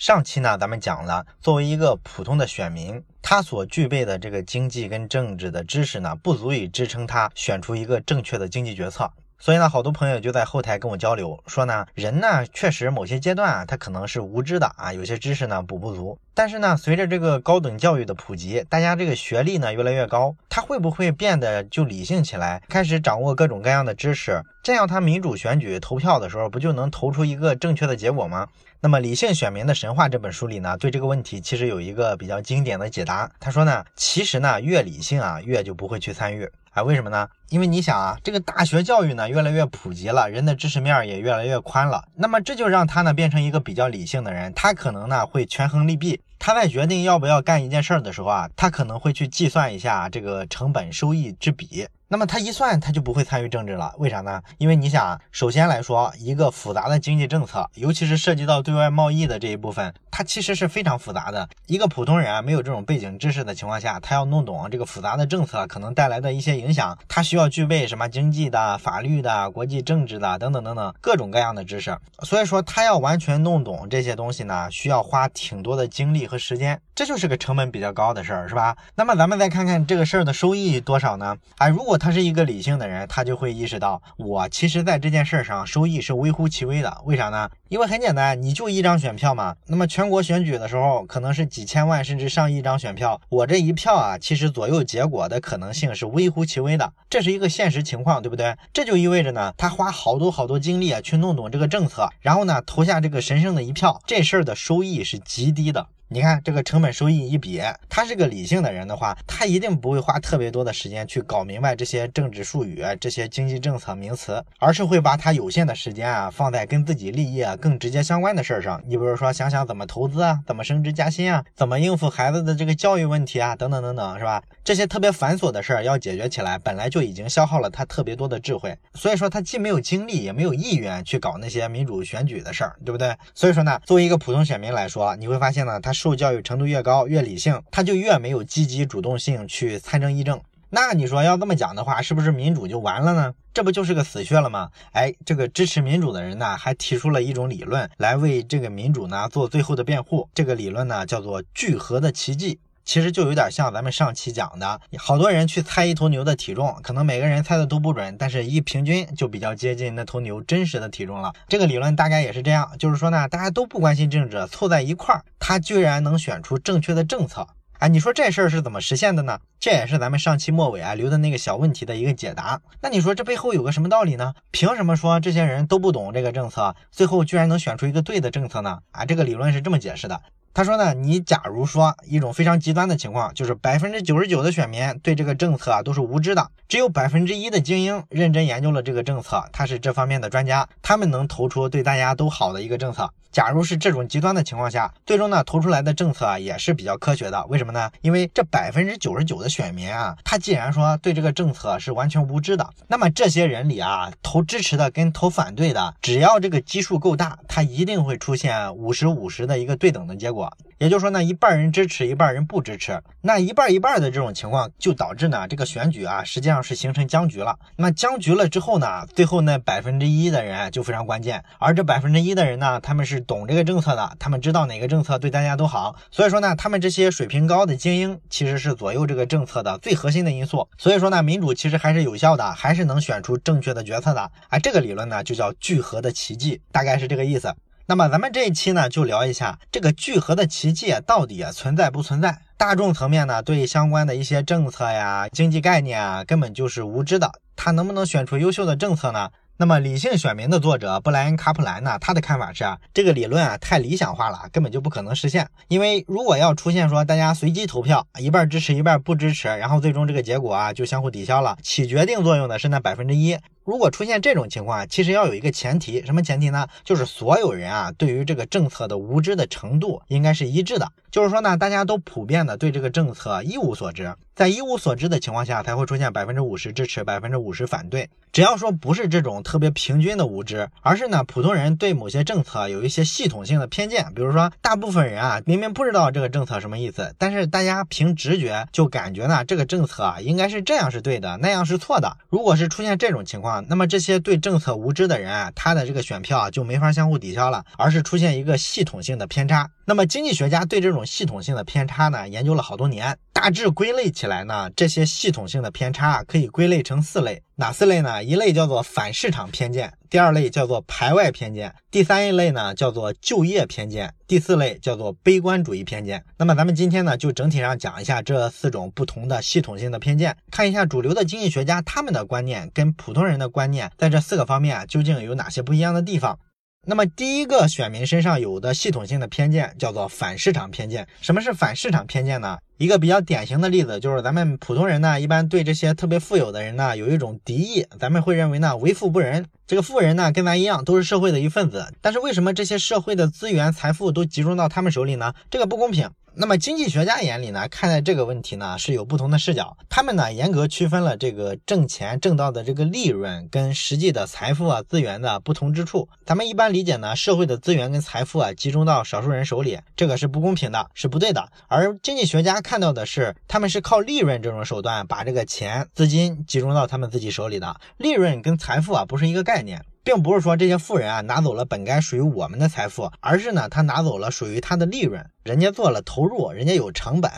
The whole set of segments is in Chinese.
上期呢，咱们讲了，作为一个普通的选民，他所具备的这个经济跟政治的知识呢，不足以支撑他选出一个正确的经济决策。所以呢，好多朋友就在后台跟我交流，说呢，人呢确实某些阶段啊，他可能是无知的啊，有些知识呢补不足。但是呢，随着这个高等教育的普及，大家这个学历呢越来越高，他会不会变得就理性起来，开始掌握各种各样的知识？这样他民主选举投票的时候，不就能投出一个正确的结果吗？那么《理性选民的神话》这本书里呢，对这个问题其实有一个比较经典的解答。他说呢，其实呢越理性啊，越就不会去参与。啊，为什么呢？因为你想啊，这个大学教育呢越来越普及了，人的知识面也越来越宽了，那么这就让他呢变成一个比较理性的人，他可能呢会权衡利弊，他在决定要不要干一件事儿的时候啊，他可能会去计算一下这个成本收益之比。那么他一算，他就不会参与政治了。为啥呢？因为你想，首先来说，一个复杂的经济政策，尤其是涉及到对外贸易的这一部分，它其实是非常复杂的。一个普通人啊，没有这种背景知识的情况下，他要弄懂这个复杂的政策可能带来的一些影响，他需要要具备什么经济的、法律的、国际政治的等等等等各种各样的知识。所以说，他要完全弄懂这些东西呢，需要花挺多的精力和时间，这就是个成本比较高的事儿，是吧？那么咱们再看看这个事儿的收益多少呢？啊，如果他是一个理性的人，他就会意识到，我其实在这件事上收益是微乎其微的。为啥呢？因为很简单，你就一张选票嘛。那么全国选举的时候，可能是几千万甚至上亿张选票，我这一票啊，其实左右结果的可能性是微乎其微的。这是一个现实情况，对不对？这就意味着呢，他花好多好多精力啊，去弄懂这个政策，然后呢，投下这个神圣的一票，这事儿的收益是极低的。你看这个成本收益一比，他是个理性的人的话，他一定不会花特别多的时间去搞明白这些政治术语、这些经济政策名词，而是会把他有限的时间啊放在跟自己利益啊更直接相关的事儿上。你比如说想想怎么投资啊，怎么升职加薪啊，怎么应付孩子的这个教育问题啊，等等等等，是吧？这些特别繁琐的事儿要解决起来，本来就已经消耗了他特别多的智慧，所以说他既没有精力，也没有意愿去搞那些民主选举的事儿，对不对？所以说呢，作为一个普通选民来说，你会发现呢，他。受教育程度越高，越理性，他就越没有积极主动性去参政议政。那你说要这么讲的话，是不是民主就完了呢？这不就是个死穴了吗？哎，这个支持民主的人呢，还提出了一种理论来为这个民主呢做最后的辩护。这个理论呢叫做聚合的奇迹。其实就有点像咱们上期讲的，好多人去猜一头牛的体重，可能每个人猜的都不准，但是一平均就比较接近那头牛真实的体重了。这个理论大概也是这样，就是说呢，大家都不关心政治，凑在一块儿，他居然能选出正确的政策。哎，你说这事儿是怎么实现的呢？这也是咱们上期末尾啊留的那个小问题的一个解答。那你说这背后有个什么道理呢？凭什么说这些人都不懂这个政策，最后居然能选出一个对的政策呢？啊，这个理论是这么解释的。他说呢，你假如说一种非常极端的情况，就是百分之九十九的选民对这个政策啊都是无知的，只有百分之一的精英认真研究了这个政策，他是这方面的专家，他们能投出对大家都好的一个政策。假如是这种极端的情况下，最终呢投出来的政策啊也是比较科学的。为什么呢？因为这百分之九十九的选民啊，他既然说对这个政策是完全无知的，那么这些人里啊，投支持的跟投反对的，只要这个基数够大，他一定会出现五十五十的一个对等的结果。也就是说呢，一半人支持，一半人不支持，那一半一半的这种情况，就导致呢这个选举啊，实际上是形成僵局了。那僵局了之后呢，最后那百分之一的人就非常关键，而这百分之一的人呢，他们是懂这个政策的，他们知道哪个政策对大家都好，所以说呢，他们这些水平高的精英其实是左右这个政策的最核心的因素。所以说呢，民主其实还是有效的，还是能选出正确的决策的。哎，这个理论呢就叫聚合的奇迹，大概是这个意思。那么咱们这一期呢，就聊一下这个聚合的奇迹到底存在不存在？大众层面呢，对相关的一些政策呀、经济概念啊，根本就是无知的。他能不能选出优秀的政策呢？那么理性选民的作者布莱恩·卡普兰呢，他的看法是啊，这个理论啊太理想化了，根本就不可能实现。因为如果要出现说大家随机投票，一半支持一半不支持，然后最终这个结果啊就相互抵消了，起决定作用的是那百分之一。如果出现这种情况，其实要有一个前提，什么前提呢？就是所有人啊对于这个政策的无知的程度应该是一致的，就是说呢，大家都普遍的对这个政策一无所知。在一无所知的情况下，才会出现百分之五十支持，百分之五十反对。只要说不是这种特别平均的无知，而是呢普通人对某些政策有一些系统性的偏见，比如说大部分人啊明明不知道这个政策什么意思，但是大家凭直觉就感觉呢这个政策啊应该是这样是对的，那样是错的。如果是出现这种情况，那么这些对政策无知的人啊，他的这个选票啊就没法相互抵消了，而是出现一个系统性的偏差。那么经济学家对这种系统性的偏差呢研究了好多年，大致归类起来呢，这些系统性的偏差可以归类成四类。哪四类呢？一类叫做反市场偏见，第二类叫做排外偏见，第三一类呢叫做就业偏见，第四类叫做悲观主义偏见。那么咱们今天呢就整体上讲一下这四种不同的系统性的偏见，看一下主流的经济学家他们的观念跟普通人的观念在这四个方面究竟有哪些不一样的地方。那么第一个选民身上有的系统性的偏见叫做反市场偏见。什么是反市场偏见呢？一个比较典型的例子就是咱们普通人呢，一般对这些特别富有的人呢有一种敌意，咱们会认为呢为富不仁。这个富人呢跟咱一样都是社会的一份子，但是为什么这些社会的资源财富都集中到他们手里呢？这个不公平。那么经济学家眼里呢，看待这个问题呢是有不同的视角。他们呢严格区分了这个挣钱挣到的这个利润跟实际的财富啊资源的不同之处。咱们一般理解呢，社会的资源跟财富啊集中到少数人手里，这个是不公平的，是不对的。而经济学家看到的是，他们是靠利润这种手段把这个钱资金集中到他们自己手里的。利润跟财富啊不是一个概念。并不是说这些富人啊拿走了本该属于我们的财富，而是呢他拿走了属于他的利润，人家做了投入，人家有成本。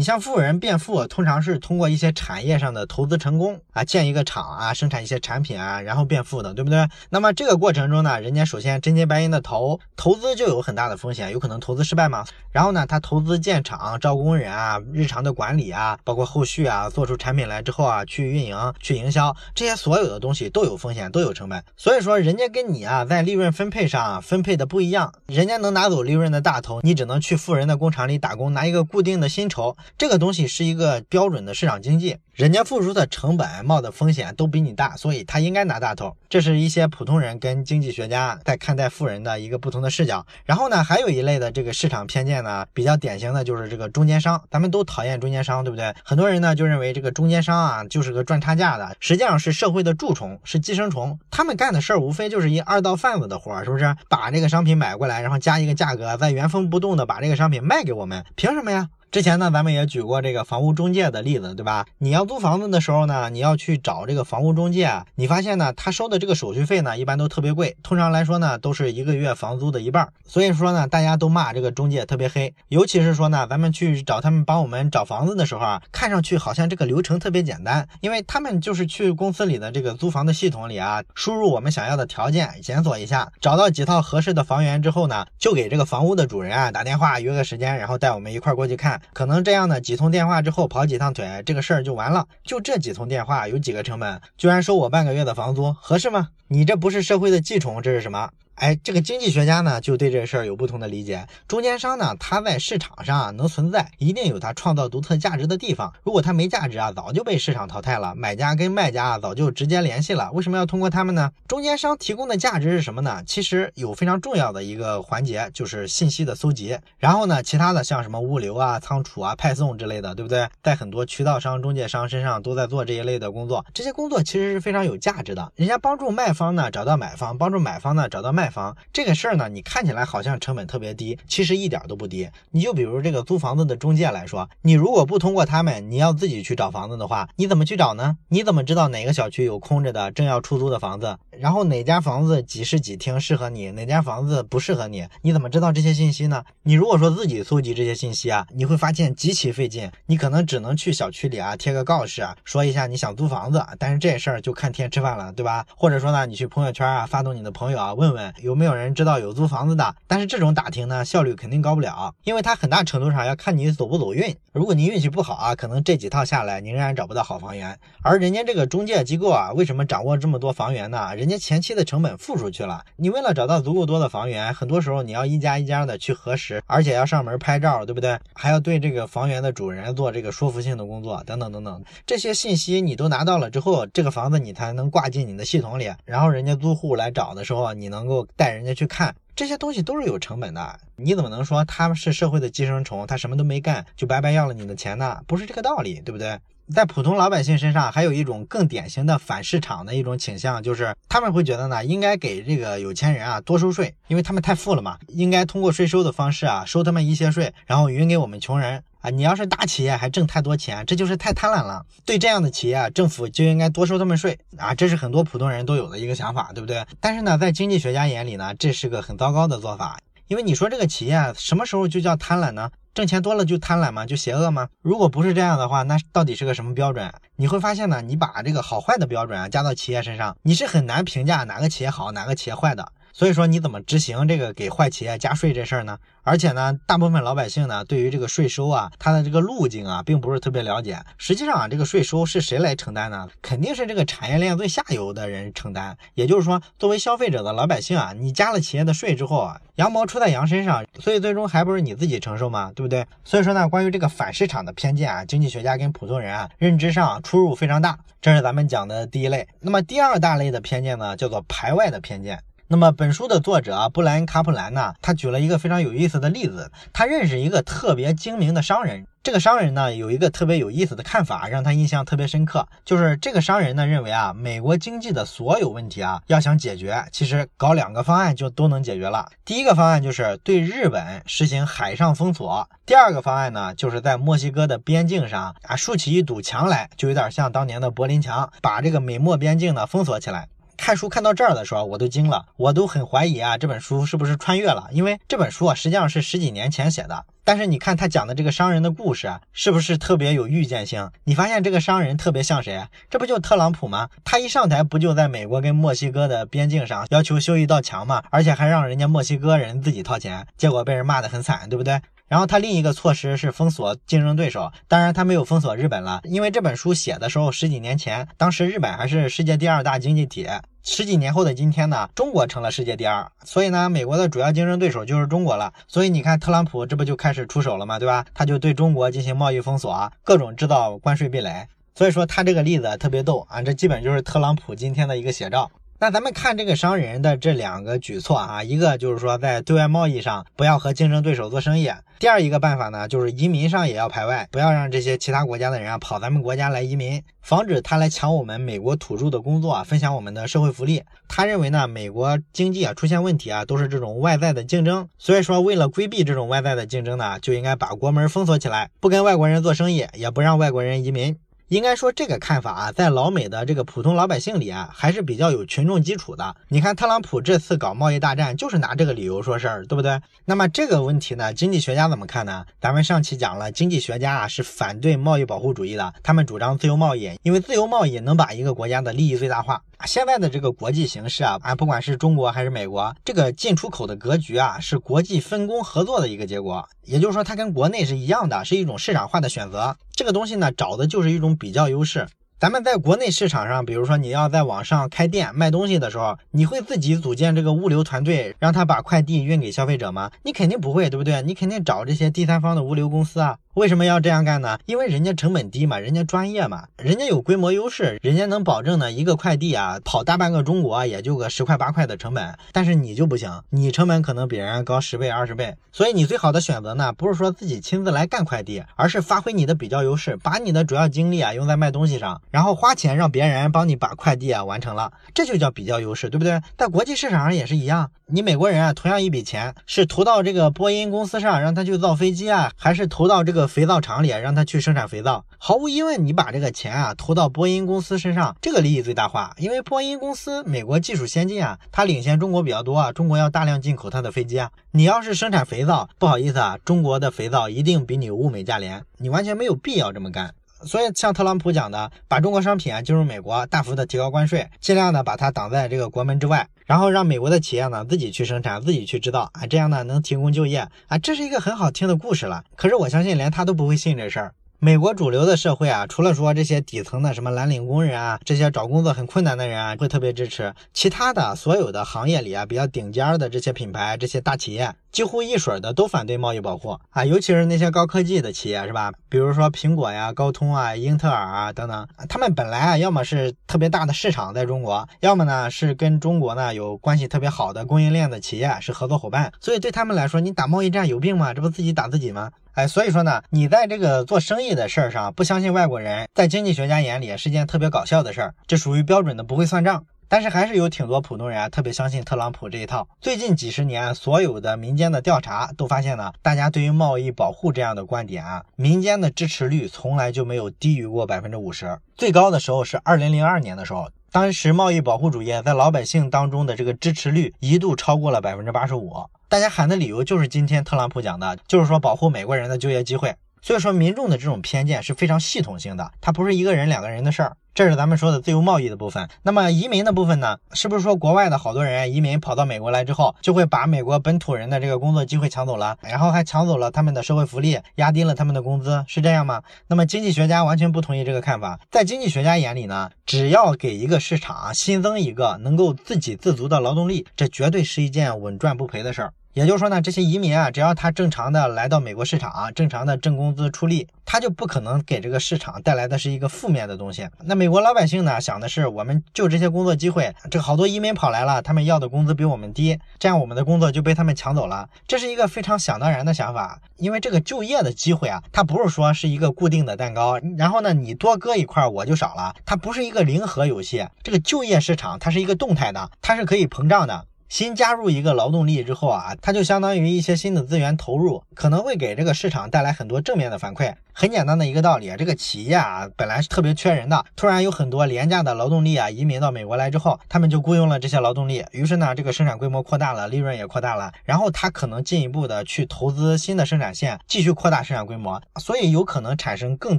你像富人变富，通常是通过一些产业上的投资成功啊，建一个厂啊，生产一些产品啊，然后变富的，对不对？那么这个过程中呢，人家首先真金白银的投，投资就有很大的风险，有可能投资失败嘛。然后呢，他投资建厂、招工人啊、日常的管理啊，包括后续啊，做出产品来之后啊，去运营、去营销，这些所有的东西都有风险，都有成本。所以说，人家跟你啊，在利润分配上分配的不一样，人家能拿走利润的大头，你只能去富人的工厂里打工，拿一个固定的薪酬。这个东西是一个标准的市场经济，人家付出的成本、冒的风险都比你大，所以他应该拿大头。这是一些普通人跟经济学家在看待富人的一个不同的视角。然后呢，还有一类的这个市场偏见呢，比较典型的就是这个中间商。咱们都讨厌中间商，对不对？很多人呢就认为这个中间商啊就是个赚差价的，实际上是社会的蛀虫，是寄生虫。他们干的事儿无非就是一二道贩子的活儿，是不是？把这个商品买过来，然后加一个价格，再原封不动的把这个商品卖给我们，凭什么呀？之前呢，咱们也举过这个房屋中介的例子，对吧？你要租房子的时候呢，你要去找这个房屋中介，你发现呢，他收的这个手续费呢，一般都特别贵，通常来说呢，都是一个月房租的一半。所以说呢，大家都骂这个中介特别黑，尤其是说呢，咱们去找他们帮我们找房子的时候啊，看上去好像这个流程特别简单，因为他们就是去公司里的这个租房的系统里啊，输入我们想要的条件，检索一下，找到几套合适的房源之后呢，就给这个房屋的主人啊打电话约个时间，然后带我们一块过去看。可能这样呢，几通电话之后跑几趟腿，这个事儿就完了。就这几通电话有几个成本，居然收我半个月的房租，合适吗？你这不是社会的寄宠，这是什么？哎，这个经济学家呢，就对这事儿有不同的理解。中间商呢，他在市场上能存在，一定有他创造独特价值的地方。如果他没价值啊，早就被市场淘汰了。买家跟卖家啊，早就直接联系了。为什么要通过他们呢？中间商提供的价值是什么呢？其实有非常重要的一个环节，就是信息的搜集。然后呢，其他的像什么物流啊、仓储啊、派送之类的，对不对？在很多渠道商、中介商身上都在做这一类的工作。这些工作其实是非常有价值的。人家帮助卖方呢找到买方，帮助买方呢找到卖。房这个事儿呢，你看起来好像成本特别低，其实一点都不低。你就比如这个租房子的中介来说，你如果不通过他们，你要自己去找房子的话，你怎么去找呢？你怎么知道哪个小区有空着的正要出租的房子？然后哪家房子几室几厅适合你，哪家房子不适合你？你怎么知道这些信息呢？你如果说自己搜集这些信息啊，你会发现极其费劲。你可能只能去小区里啊贴个告示啊，说一下你想租房子，但是这事儿就看天吃饭了，对吧？或者说呢，你去朋友圈啊发动你的朋友啊问问。有没有人知道有租房子的？但是这种打听呢，效率肯定高不了，因为它很大程度上要看你走不走运。如果你运气不好啊，可能这几套下来，你仍然找不到好房源。而人家这个中介机构啊，为什么掌握这么多房源呢？人人家前期的成本付出去了。你为了找到足够多的房源，很多时候你要一家一家的去核实，而且要上门拍照，对不对？还要对这个房源的主人做这个说服性的工作，等等等等。这些信息你都拿到了之后，这个房子你才能挂进你的系统里，然后人家租户来找的时候，你能够。带人家去看。这些东西都是有成本的。你怎么能说他是社会的寄生虫，他什么都没干就白白要了你的钱呢？不是这个道理，对不对？在普通老百姓身上，还有一种更典型的反市场的一种倾向，就是他们会觉得呢，应该给这个有钱人啊多收税，因为他们太富了嘛，应该通过税收的方式啊收他们一些税，然后匀给我们穷人啊。你要是大企业还挣太多钱，这就是太贪婪了。对这样的企业，政府就应该多收他们税啊，这是很多普通人都有的一个想法，对不对？但是呢，在经济学家眼里呢，这是个很糟糕的做法，因为你说这个企业什么时候就叫贪婪呢？挣钱多了就贪婪吗？就邪恶吗？如果不是这样的话，那到底是个什么标准？你会发现呢，你把这个好坏的标准啊加到企业身上，你是很难评价哪个企业好，哪个企业坏的。所以说你怎么执行这个给坏企业加税这事儿呢？而且呢，大部分老百姓呢，对于这个税收啊，它的这个路径啊，并不是特别了解。实际上啊，这个税收是谁来承担呢？肯定是这个产业链最下游的人承担。也就是说，作为消费者的老百姓啊，你加了企业的税之后啊，羊毛出在羊身上，所以最终还不是你自己承受吗？对不对？所以说呢，关于这个反市场的偏见啊，经济学家跟普通人啊，认知上出入非常大。这是咱们讲的第一类。那么第二大类的偏见呢，叫做排外的偏见。那么本书的作者布莱恩·卡普兰呢，他举了一个非常有意思的例子。他认识一个特别精明的商人，这个商人呢有一个特别有意思的看法，让他印象特别深刻。就是这个商人呢认为啊，美国经济的所有问题啊，要想解决，其实搞两个方案就都能解决了。第一个方案就是对日本实行海上封锁；第二个方案呢，就是在墨西哥的边境上啊竖起一堵墙来，就有点像当年的柏林墙，把这个美墨边境呢封锁起来。看书看到这儿的时候，我都惊了，我都很怀疑啊，这本书是不是穿越了？因为这本书啊，实际上是十几年前写的。但是你看他讲的这个商人的故事，是不是特别有预见性？你发现这个商人特别像谁？这不就特朗普吗？他一上台不就在美国跟墨西哥的边境上要求修一道墙吗？而且还让人家墨西哥人自己掏钱，结果被人骂得很惨，对不对？然后他另一个措施是封锁竞争对手，当然他没有封锁日本了，因为这本书写的时候十几年前，当时日本还是世界第二大经济体。十几年后的今天呢，中国成了世界第二，所以呢，美国的主要竞争对手就是中国了。所以你看，特朗普这不就开始出手了吗？对吧？他就对中国进行贸易封锁啊，各种制造关税壁垒。所以说他这个例子特别逗啊，这基本就是特朗普今天的一个写照。那咱们看这个商人的这两个举措啊，一个就是说在对外贸易上不要和竞争对手做生意，第二一个办法呢，就是移民上也要排外，不要让这些其他国家的人啊跑咱们国家来移民，防止他来抢我们美国土著的工作，分享我们的社会福利。他认为呢，美国经济啊出现问题啊，都是这种外在的竞争，所以说为了规避这种外在的竞争呢，就应该把国门封锁起来，不跟外国人做生意，也不让外国人移民。应该说，这个看法啊，在老美的这个普通老百姓里啊，还是比较有群众基础的。你看，特朗普这次搞贸易大战，就是拿这个理由说事儿，对不对？那么这个问题呢，经济学家怎么看呢？咱们上期讲了，经济学家啊是反对贸易保护主义的，他们主张自由贸易，因为自由贸易能把一个国家的利益最大化。现在的这个国际形势啊，啊，不管是中国还是美国，这个进出口的格局啊，是国际分工合作的一个结果。也就是说，它跟国内是一样的，是一种市场化的选择。这个东西呢，找的就是一种比较优势。咱们在国内市场上，比如说你要在网上开店卖东西的时候，你会自己组建这个物流团队，让他把快递运给消费者吗？你肯定不会，对不对？你肯定找这些第三方的物流公司啊。为什么要这样干呢？因为人家成本低嘛，人家专业嘛，人家有规模优势，人家能保证呢一个快递啊跑大半个中国也就个十块八块的成本，但是你就不行，你成本可能比人家高十倍二十倍。所以你最好的选择呢，不是说自己亲自来干快递，而是发挥你的比较优势，把你的主要精力啊用在卖东西上，然后花钱让别人帮你把快递啊完成了，这就叫比较优势，对不对？在国际市场上也是一样，你美国人啊同样一笔钱是投到这个波音公司上让他去造飞机啊，还是投到这个。肥皂厂里让他去生产肥皂，毫无疑问，你把这个钱啊投到波音公司身上，这个利益最大化。因为波音公司美国技术先进啊，它领先中国比较多啊，中国要大量进口它的飞机啊。你要是生产肥皂，不好意思啊，中国的肥皂一定比你物美价廉，你完全没有必要这么干。所以像特朗普讲的，把中国商品啊进入美国，大幅的提高关税，尽量的把它挡在这个国门之外，然后让美国的企业呢自己去生产，自己去制造啊，这样呢能提供就业啊，这是一个很好听的故事了。可是我相信连他都不会信这事儿。美国主流的社会啊，除了说这些底层的什么蓝领工人啊，这些找工作很困难的人啊，会特别支持，其他的所有的行业里啊，比较顶尖的这些品牌、这些大企业，几乎一水的都反对贸易保护啊，尤其是那些高科技的企业，是吧？比如说苹果呀、高通啊、英特尔啊等等，他们本来啊，要么是特别大的市场在中国，要么呢是跟中国呢有关系特别好的供应链的企业是合作伙伴，所以对他们来说，你打贸易战有病吗？这不自己打自己吗？哎，所以说呢，你在这个做生意的事儿上不相信外国人，在经济学家眼里是件特别搞笑的事儿，这属于标准的不会算账。但是还是有挺多普通人啊，特别相信特朗普这一套。最近几十年，所有的民间的调查都发现呢，大家对于贸易保护这样的观点啊，民间的支持率从来就没有低于过百分之五十。最高的时候是二零零二年的时候，当时贸易保护主义在老百姓当中的这个支持率一度超过了百分之八十五。大家喊的理由就是今天特朗普讲的，就是说保护美国人的就业机会。所以说民众的这种偏见是非常系统性的，它不是一个人两个人的事儿。这是咱们说的自由贸易的部分。那么移民的部分呢？是不是说国外的好多人移民跑到美国来之后，就会把美国本土人的这个工作机会抢走了，然后还抢走了他们的社会福利，压低了他们的工资，是这样吗？那么经济学家完全不同意这个看法。在经济学家眼里呢，只要给一个市场新增一个能够自给自足的劳动力，这绝对是一件稳赚不赔的事儿。也就是说呢，这些移民啊，只要他正常的来到美国市场，正常的挣工资出力，他就不可能给这个市场带来的是一个负面的东西。那美国老百姓呢，想的是，我们就这些工作机会，这个好多移民跑来了，他们要的工资比我们低，这样我们的工作就被他们抢走了。这是一个非常想当然的想法，因为这个就业的机会啊，它不是说是一个固定的蛋糕，然后呢，你多割一块我就少了，它不是一个零和游戏。这个就业市场它是一个动态的，它是可以膨胀的。新加入一个劳动力之后啊，它就相当于一些新的资源投入，可能会给这个市场带来很多正面的反馈。很简单的一个道理，这个企业啊本来是特别缺人的，突然有很多廉价的劳动力啊移民到美国来之后，他们就雇佣了这些劳动力，于是呢这个生产规模扩大了，利润也扩大了，然后他可能进一步的去投资新的生产线，继续扩大生产规模，所以有可能产生更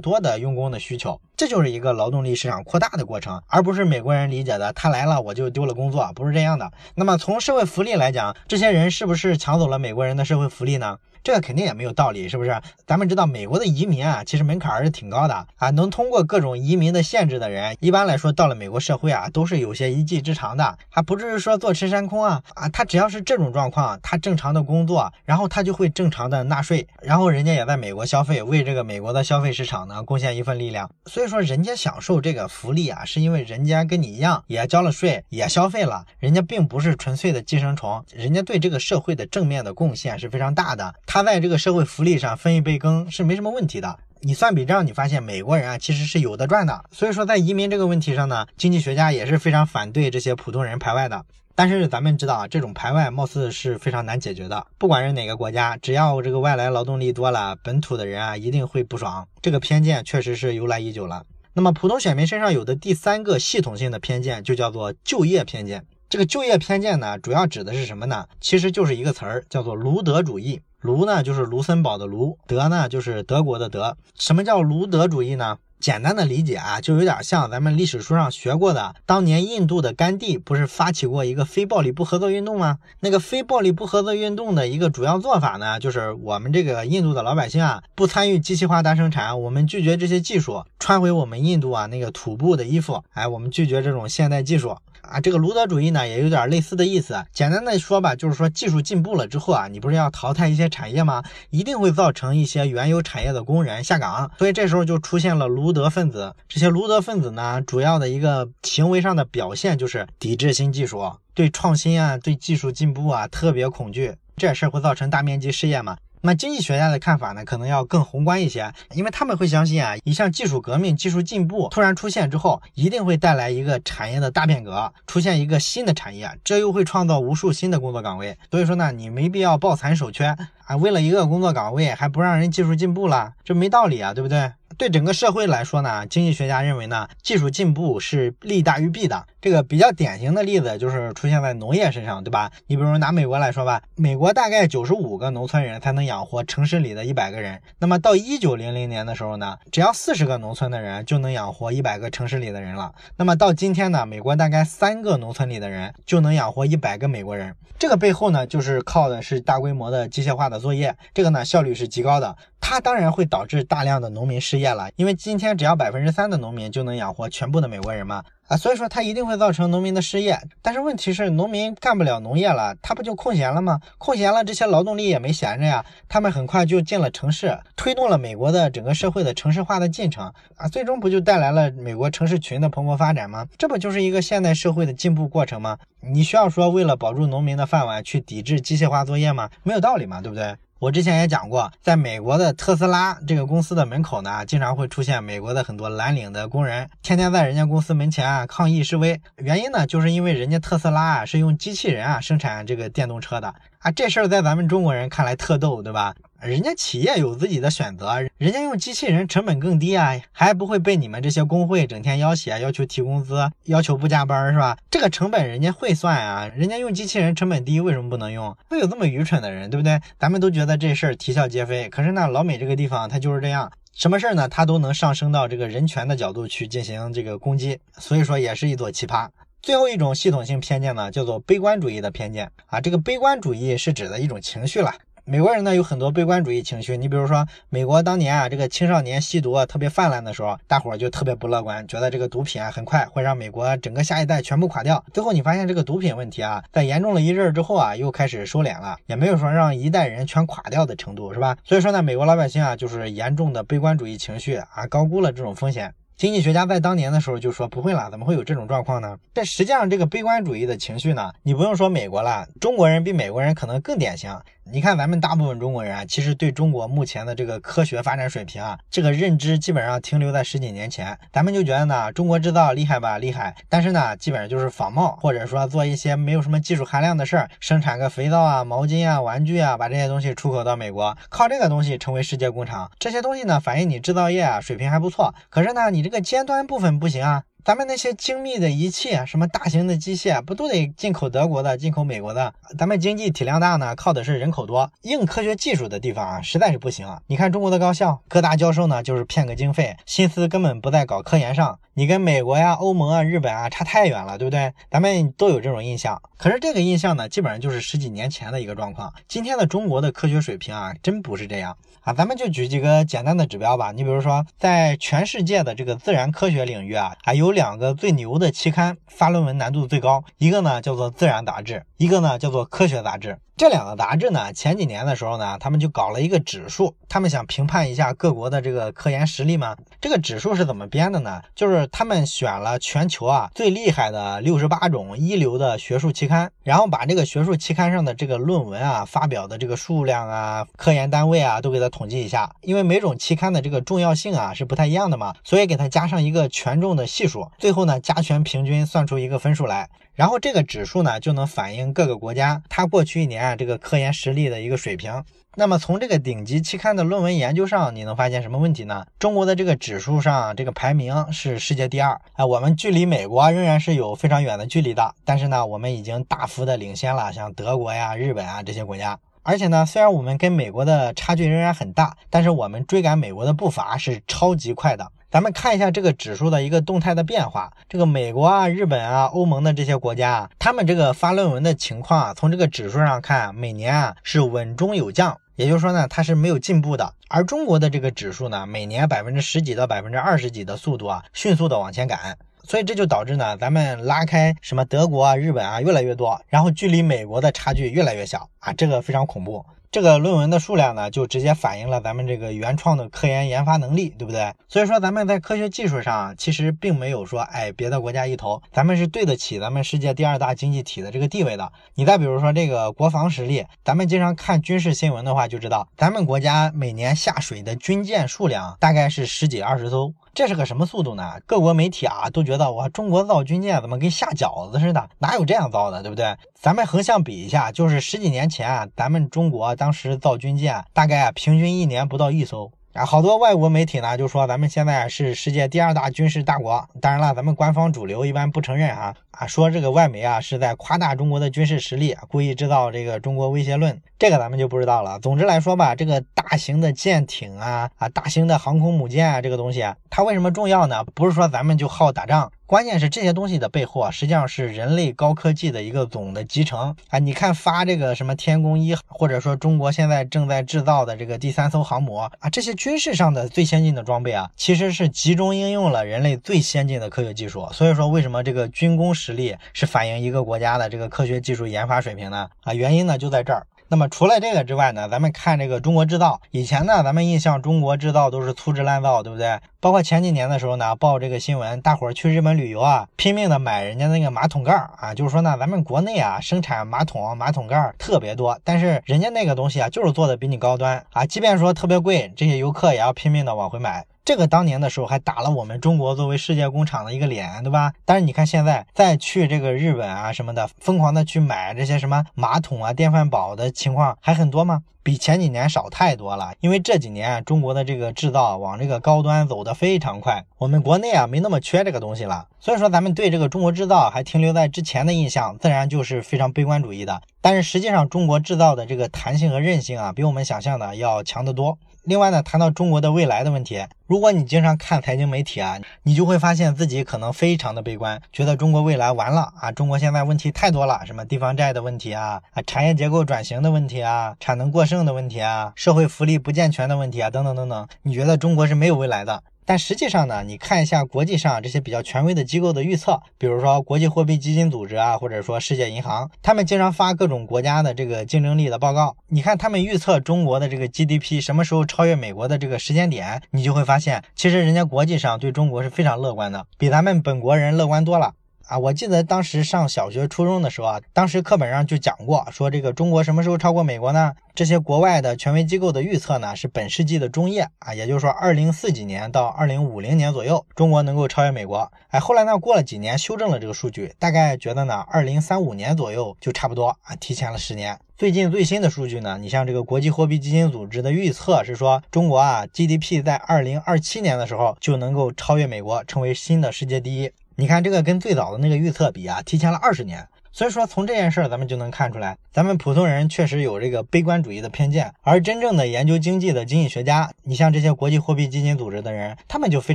多的用工的需求，这就是一个劳动力市场扩大的过程，而不是美国人理解的他来了我就丢了工作，不是这样的。那么从社会福利来讲，这些人是不是抢走了美国人的社会福利呢？这个肯定也没有道理，是不是？咱们知道美国的移民啊，其实门槛还是挺高的啊，能通过各种移民的限制的人，一般来说到了美国社会啊，都是有些一技之长的，还不至于说坐吃山空啊啊，他只要是这种状况，他正常的工作，然后他就会正常的纳税，然后人家也在美国消费，为这个美国的消费市场呢贡献一份力量。所以说，人家享受这个福利啊，是因为人家跟你一样也交了税，也消费了，人家并不是纯粹的寄生虫，人家对这个社会的正面的贡献是非常大的。他在这个社会福利上分一杯羹是没什么问题的。你算笔账，你发现美国人啊其实是有的赚的。所以说在移民这个问题上呢，经济学家也是非常反对这些普通人排外的。但是咱们知道啊，这种排外貌似是非常难解决的。不管是哪个国家，只要这个外来劳动力多了，本土的人啊一定会不爽。这个偏见确实是由来已久了。那么普通选民身上有的第三个系统性的偏见就叫做就业偏见。这个就业偏见呢，主要指的是什么呢？其实就是一个词儿，叫做卢德主义。卢呢，就是卢森堡的卢；德呢，就是德国的德。什么叫卢德主义呢？简单的理解啊，就有点像咱们历史书上学过的，当年印度的甘地不是发起过一个非暴力不合作运动吗？那个非暴力不合作运动的一个主要做法呢，就是我们这个印度的老百姓啊，不参与机器化大生产，我们拒绝这些技术，穿回我们印度啊那个土布的衣服，哎，我们拒绝这种现代技术。啊，这个卢德主义呢，也有点类似的意思。简单的说吧，就是说技术进步了之后啊，你不是要淘汰一些产业吗？一定会造成一些原有产业的工人下岗，所以这时候就出现了卢德分子。这些卢德分子呢，主要的一个行为上的表现就是抵制新技术，对创新啊，对技术进步啊特别恐惧，这事儿会造成大面积失业嘛。那经济学家的看法呢，可能要更宏观一些，因为他们会相信啊，一项技术革命、技术进步突然出现之后，一定会带来一个产业的大变革，出现一个新的产业，这又会创造无数新的工作岗位。所以说呢，你没必要抱残守缺啊，为了一个工作岗位还不让人技术进步了，这没道理啊，对不对？对整个社会来说呢，经济学家认为呢，技术进步是利大于弊的。这个比较典型的例子就是出现在农业身上，对吧？你比如拿美国来说吧，美国大概九十五个农村人才能养活城市里的一百个人。那么到一九零零年的时候呢，只要四十个农村的人就能养活一百个城市里的人了。那么到今天呢，美国大概三个农村里的人就能养活一百个美国人。这个背后呢，就是靠的是大规模的机械化的作业，这个呢效率是极高的。它当然会导致大量的农民失业了，因为今天只要百分之三的农民就能养活全部的美国人嘛。啊，所以说它一定会造成农民的失业，但是问题是农民干不了农业了，他不就空闲了吗？空闲了，这些劳动力也没闲着呀，他们很快就进了城市，推动了美国的整个社会的城市化的进程啊，最终不就带来了美国城市群的蓬勃发展吗？这不就是一个现代社会的进步过程吗？你需要说为了保住农民的饭碗去抵制机械化作业吗？没有道理嘛，对不对？我之前也讲过，在美国的特斯拉这个公司的门口呢，经常会出现美国的很多蓝领的工人，天天在人家公司门前啊抗议示威。原因呢，就是因为人家特斯拉啊是用机器人啊生产这个电动车的啊，这事儿在咱们中国人看来特逗，对吧？人家企业有自己的选择，人家用机器人成本更低啊，还不会被你们这些工会整天要挟，要求提工资，要求不加班，是吧？这个成本人家会算啊，人家用机器人成本低，为什么不能用？会有这么愚蠢的人，对不对？咱们都觉得这事儿啼笑皆非，可是呢，老美这个地方它就是这样，什么事儿呢，它都能上升到这个人权的角度去进行这个攻击，所以说也是一座奇葩。最后一种系统性偏见呢，叫做悲观主义的偏见啊，这个悲观主义是指的一种情绪了。美国人呢有很多悲观主义情绪，你比如说美国当年啊这个青少年吸毒啊特别泛滥的时候，大伙儿就特别不乐观，觉得这个毒品啊很快会让美国整个下一代全部垮掉。最后你发现这个毒品问题啊，在严重了一阵之后啊，又开始收敛了，也没有说让一代人全垮掉的程度，是吧？所以说呢，美国老百姓啊就是严重的悲观主义情绪啊，高估了这种风险。经济学家在当年的时候就说不会了，怎么会有这种状况呢？但实际上这个悲观主义的情绪呢，你不用说美国了，中国人比美国人可能更典型。你看咱们大部分中国人啊，其实对中国目前的这个科学发展水平啊，这个认知基本上停留在十几年前。咱们就觉得呢，中国制造厉害吧，厉害，但是呢，基本上就是仿冒，或者说做一些没有什么技术含量的事儿，生产个肥皂啊、毛巾啊、玩具啊，把这些东西出口到美国，靠这个东西成为世界工厂。这些东西呢，反映你制造业啊水平还不错，可是呢，你这个尖端部分不行啊。咱们那些精密的仪器，什么大型的机械，不都得进口德国的、进口美国的？咱们经济体量大呢，靠的是人口多，硬科学技术的地方啊，实在是不行啊。你看中国的高校，各大教授呢，就是骗个经费，心思根本不在搞科研上。你跟美国呀、欧盟啊、日本啊差太远了，对不对？咱们都有这种印象。可是这个印象呢，基本上就是十几年前的一个状况。今天的中国的科学水平啊，真不是这样啊。咱们就举几个简单的指标吧。你比如说，在全世界的这个自然科学领域啊，还有有两个最牛的期刊，发论文难度最高，一个呢叫做《自然》杂志，一个呢叫做《科学》杂志。这两个杂志呢，前几年的时候呢，他们就搞了一个指数，他们想评判一下各国的这个科研实力嘛。这个指数是怎么编的呢？就是他们选了全球啊最厉害的六十八种一流的学术期刊，然后把这个学术期刊上的这个论文啊发表的这个数量啊、科研单位啊都给它统计一下。因为每种期刊的这个重要性啊是不太一样的嘛，所以给它加上一个权重的系数，最后呢加权平均算出一个分数来。然后这个指数呢，就能反映各个国家它过去一年啊这个科研实力的一个水平。那么从这个顶级期刊的论文研究上，你能发现什么问题呢？中国的这个指数上这个排名是世界第二啊，我们距离美国仍然是有非常远的距离的。但是呢，我们已经大幅的领先了，像德国呀、日本啊这些国家。而且呢，虽然我们跟美国的差距仍然很大，但是我们追赶美国的步伐是超级快的。咱们看一下这个指数的一个动态的变化。这个美国啊、日本啊、欧盟的这些国家啊，他们这个发论文的情况啊，从这个指数上看，每年啊是稳中有降，也就是说呢，它是没有进步的。而中国的这个指数呢，每年百分之十几到百分之二十几的速度啊，迅速的往前赶。所以这就导致呢，咱们拉开什么德国啊、日本啊越来越多，然后距离美国的差距越来越小啊，这个非常恐怖。这个论文的数量呢，就直接反映了咱们这个原创的科研研发能力，对不对？所以说咱们在科学技术上其实并没有说，哎，别的国家一头，咱们是对得起咱们世界第二大经济体的这个地位的。你再比如说这个国防实力，咱们经常看军事新闻的话就知道，咱们国家每年下水的军舰数量大概是十几二十艘。这是个什么速度呢？各国媒体啊都觉得哇，中国造军舰怎么跟下饺子似的？哪有这样造的，对不对？咱们横向比一下，就是十几年前啊，咱们中国当时造军舰大概平均一年不到一艘。啊，好多外国媒体呢就说咱们现在是世界第二大军事大国。当然了，咱们官方主流一般不承认啊。啊，说这个外媒啊是在夸大中国的军事实力，故意制造这个中国威胁论，这个咱们就不知道了。总之来说吧，这个大型的舰艇啊啊，大型的航空母舰啊，这个东西啊，它为什么重要呢？不是说咱们就好打仗。关键是这些东西的背后啊，实际上是人类高科技的一个总的集成啊！你看发这个什么天宫一，或者说中国现在正在制造的这个第三艘航母啊，这些军事上的最先进的装备啊，其实是集中应用了人类最先进的科学技术。所以说，为什么这个军工实力是反映一个国家的这个科学技术研发水平呢？啊，原因呢就在这儿。那么除了这个之外呢，咱们看这个中国制造，以前呢，咱们印象中国制造都是粗制滥造，对不对？包括前几年的时候呢，报这个新闻，大伙儿去日本旅游啊，拼命的买人家那个马桶盖儿啊，就是说呢，咱们国内啊生产马桶、马桶盖儿特别多，但是人家那个东西啊，就是做的比你高端啊，即便说特别贵，这些游客也要拼命的往回买。这个当年的时候还打了我们中国作为世界工厂的一个脸，对吧？但是你看现在再去这个日本啊什么的，疯狂的去买这些什么马桶啊、电饭煲的情况还很多吗？比前几年少太多了。因为这几年中国的这个制造往这个高端走的非常快，我们国内啊没那么缺这个东西了。所以说咱们对这个中国制造还停留在之前的印象，自然就是非常悲观主义的。但是实际上中国制造的这个弹性和韧性啊，比我们想象的要强得多。另外呢，谈到中国的未来的问题，如果你经常看财经媒体啊，你就会发现自己可能非常的悲观，觉得中国未来完了啊，中国现在问题太多了，什么地方债的问题啊，啊产业结构转型的问题啊，产能过剩政的问题啊，社会福利不健全的问题啊，等等等等，你觉得中国是没有未来的？但实际上呢，你看一下国际上这些比较权威的机构的预测，比如说国际货币基金组织啊，或者说世界银行，他们经常发各种国家的这个竞争力的报告。你看他们预测中国的这个 GDP 什么时候超越美国的这个时间点，你就会发现，其实人家国际上对中国是非常乐观的，比咱们本国人乐观多了。啊，我记得当时上小学、初中的时候啊，当时课本上就讲过，说这个中国什么时候超过美国呢？这些国外的权威机构的预测呢，是本世纪的中叶啊，也就是说二零四几年到二零五零年左右，中国能够超越美国。哎，后来呢，过了几年修正了这个数据，大概觉得呢，二零三五年左右就差不多啊，提前了十年。最近最新的数据呢，你像这个国际货币基金组织的预测是说，中国啊 GDP 在二零二七年的时候就能够超越美国，成为新的世界第一。你看这个跟最早的那个预测比啊，提前了二十年。所以说从这件事儿咱们就能看出来，咱们普通人确实有这个悲观主义的偏见，而真正的研究经济的经济学家，你像这些国际货币基金组织的人，他们就非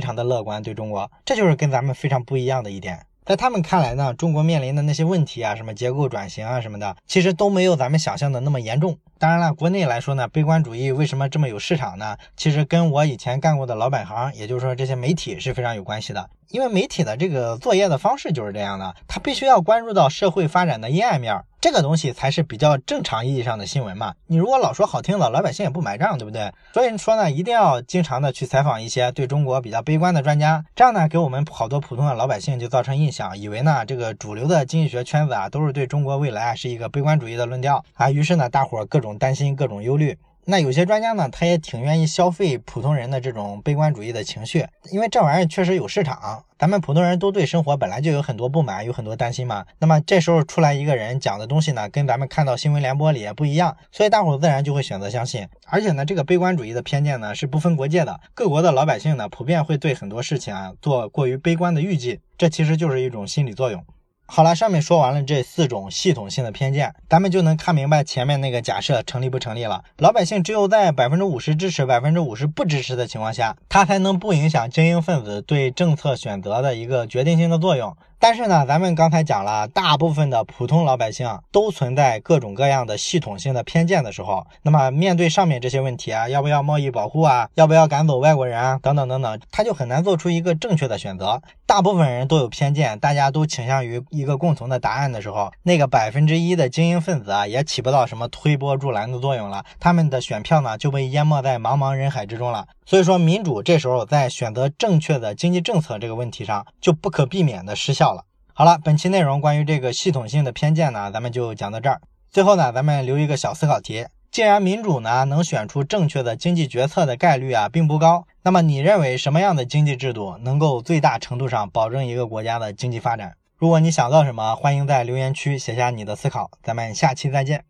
常的乐观对中国，这就是跟咱们非常不一样的一点。在他们看来呢，中国面临的那些问题啊，什么结构转型啊什么的，其实都没有咱们想象的那么严重。当然了，国内来说呢，悲观主义为什么这么有市场呢？其实跟我以前干过的老本行，也就是说这些媒体是非常有关系的。因为媒体的这个作业的方式就是这样的，他必须要关注到社会发展的阴暗面，这个东西才是比较正常意义上的新闻嘛。你如果老说好听的，老百姓也不买账，对不对？所以说呢，一定要经常的去采访一些对中国比较悲观的专家，这样呢，给我们好多普通的老百姓就造成印象，以为呢这个主流的经济学圈子啊都是对中国未来是一个悲观主义的论调啊，于是呢，大伙儿各种担心，各种忧虑。那有些专家呢，他也挺愿意消费普通人的这种悲观主义的情绪，因为这玩意儿确实有市场。咱们普通人都对生活本来就有很多不满，有很多担心嘛。那么这时候出来一个人讲的东西呢，跟咱们看到新闻联播里也不一样，所以大伙自然就会选择相信。而且呢，这个悲观主义的偏见呢是不分国界的，各国的老百姓呢普遍会对很多事情啊做过于悲观的预计，这其实就是一种心理作用。好了，上面说完了这四种系统性的偏见，咱们就能看明白前面那个假设成立不成立了。老百姓只有在百分之五十支持、百分之五十不支持的情况下，他才能不影响精英分子对政策选择的一个决定性的作用。但是呢，咱们刚才讲了，大部分的普通老百姓都存在各种各样的系统性的偏见的时候，那么面对上面这些问题啊，要不要贸易保护啊，要不要赶走外国人啊，等等等等，他就很难做出一个正确的选择。大部分人都有偏见，大家都倾向于一个共同的答案的时候，那个百分之一的精英分子啊，也起不到什么推波助澜的作用了，他们的选票呢就被淹没在茫茫人海之中了。所以说，民主这时候在选择正确的经济政策这个问题上，就不可避免的失效了。好了，本期内容关于这个系统性的偏见呢，咱们就讲到这儿。最后呢，咱们留一个小思考题：既然民主呢能选出正确的经济决策的概率啊并不高，那么你认为什么样的经济制度能够最大程度上保证一个国家的经济发展？如果你想到什么，欢迎在留言区写下你的思考。咱们下期再见。